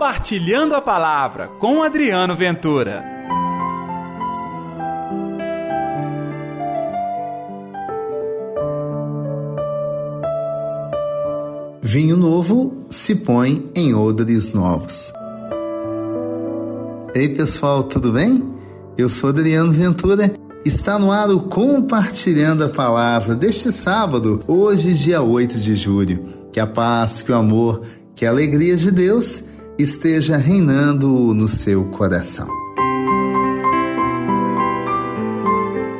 Compartilhando a Palavra com Adriano Ventura. Vinho novo se põe em odres novos. Ei pessoal, tudo bem? Eu sou Adriano Ventura. Está no ar o Compartilhando a Palavra deste sábado, hoje, dia 8 de julho. Que a paz, que o amor, que a alegria de Deus esteja reinando no seu coração.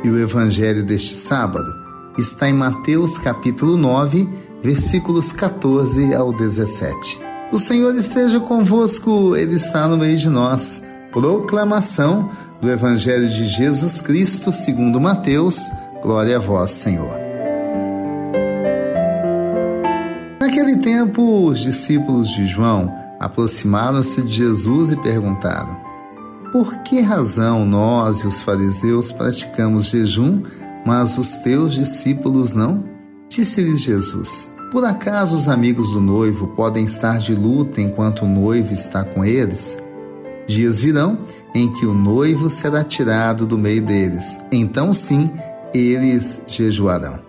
E o evangelho deste sábado está em Mateus capítulo 9, versículos 14 ao 17. O Senhor esteja convosco, Ele está no meio de nós. Proclamação do Evangelho de Jesus Cristo segundo Mateus. Glória a vós, Senhor. Naquele tempo, os discípulos de João aproximaram-se de Jesus e perguntaram: Por que razão nós e os fariseus praticamos jejum, mas os teus discípulos não? Disse-lhes Jesus: Por acaso os amigos do noivo podem estar de luta enquanto o noivo está com eles? Dias virão em que o noivo será tirado do meio deles. Então sim, eles jejuarão.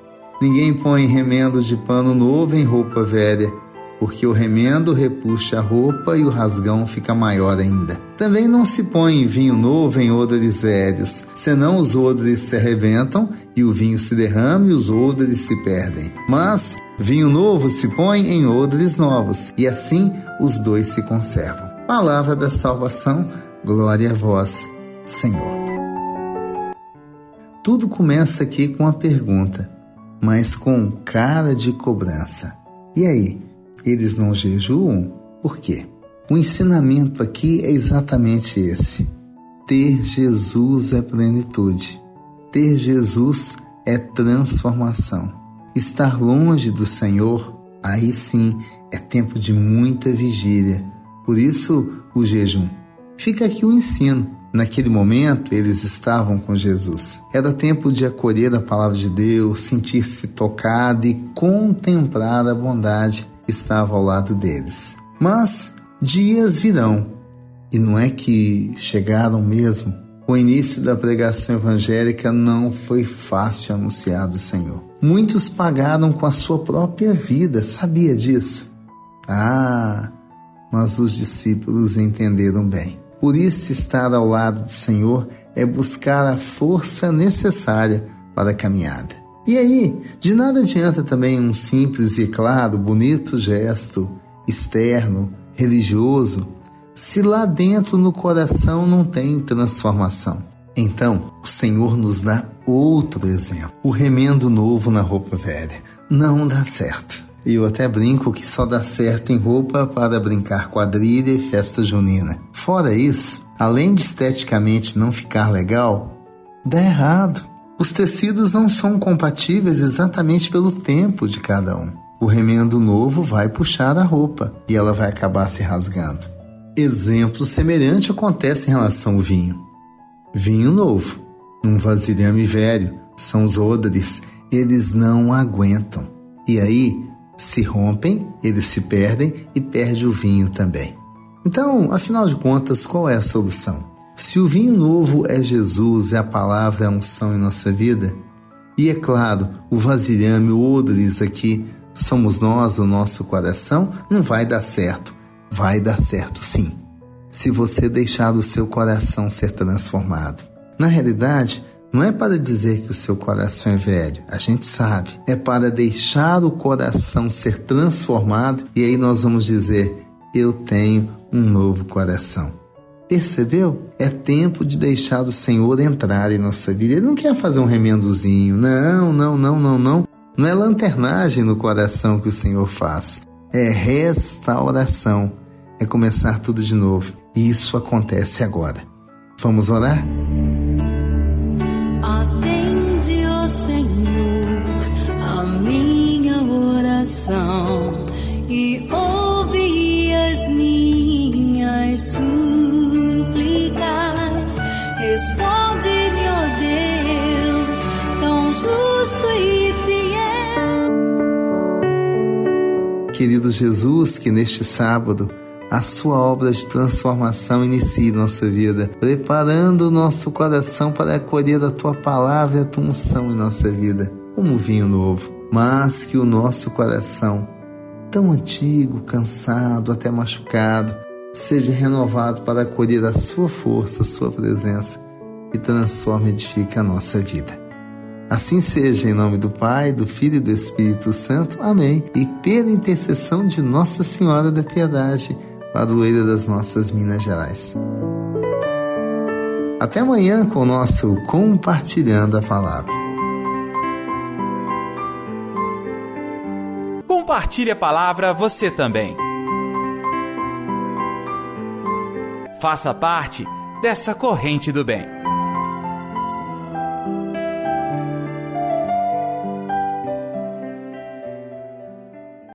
Ninguém põe remendo de pano novo em roupa velha porque o remendo repuxa a roupa e o rasgão fica maior ainda. Também não se põe vinho novo em odres velhos, senão os odres se arrebentam e o vinho se derrama e os odres se perdem. Mas vinho novo se põe em odres novos, e assim os dois se conservam. Palavra da salvação, glória a vós, Senhor. Tudo começa aqui com a pergunta, mas com cara de cobrança. E aí? Eles não jejuam? Por quê? O ensinamento aqui é exatamente esse. Ter Jesus é plenitude. Ter Jesus é transformação. Estar longe do Senhor, aí sim é tempo de muita vigília. Por isso, o jejum. Fica aqui o ensino. Naquele momento, eles estavam com Jesus. Era tempo de acolher a palavra de Deus, sentir-se tocado e contemplar a bondade estava ao lado deles. Mas dias virão, e não é que chegaram mesmo. O início da pregação evangélica não foi fácil anunciar do Senhor. Muitos pagaram com a sua própria vida, sabia disso? Ah, mas os discípulos entenderam bem. Por isso, estar ao lado do Senhor é buscar a força necessária para a caminhada. E aí, de nada adianta também um simples e, claro, bonito gesto externo, religioso, se lá dentro no coração não tem transformação. Então, o Senhor nos dá outro exemplo: o remendo novo na roupa velha. Não dá certo. Eu até brinco que só dá certo em roupa para brincar quadrilha e festa junina. Fora isso, além de esteticamente não ficar legal, dá errado. Os tecidos não são compatíveis exatamente pelo tempo de cada um. O remendo novo vai puxar a roupa e ela vai acabar se rasgando. Exemplo semelhante acontece em relação ao vinho. Vinho novo, num vasilhame velho, são os odres, eles não aguentam. E aí se rompem, eles se perdem e perde o vinho também. Então, afinal de contas, qual é a solução? Se o vinho novo é Jesus, é a palavra, é a unção em nossa vida, e é claro, o vasilhame, o odres aqui, somos nós, o nosso coração, não vai dar certo. Vai dar certo sim, se você deixar o seu coração ser transformado. Na realidade, não é para dizer que o seu coração é velho, a gente sabe. É para deixar o coração ser transformado e aí nós vamos dizer: Eu tenho um novo coração. Percebeu? É tempo de deixar o Senhor entrar em nossa vida. Ele não quer fazer um remendozinho. Não, não, não, não, não. Não é lanternagem no coração que o Senhor faz. É restauração. É começar tudo de novo. E isso acontece agora. Vamos orar? Querido Jesus, que neste sábado a sua obra de transformação inicie nossa vida, preparando o nosso coração para acolher a tua palavra e a tua unção em nossa vida, como vinho novo. Mas que o nosso coração, tão antigo, cansado, até machucado, seja renovado para acolher a sua força, a sua presença e transforme e edifique a nossa vida. Assim seja, em nome do Pai, do Filho e do Espírito Santo. Amém. E pela intercessão de Nossa Senhora da Piedade, padroeira das nossas Minas Gerais. Até amanhã com o nosso Compartilhando a Palavra. Compartilhe a palavra você também. Faça parte dessa corrente do bem.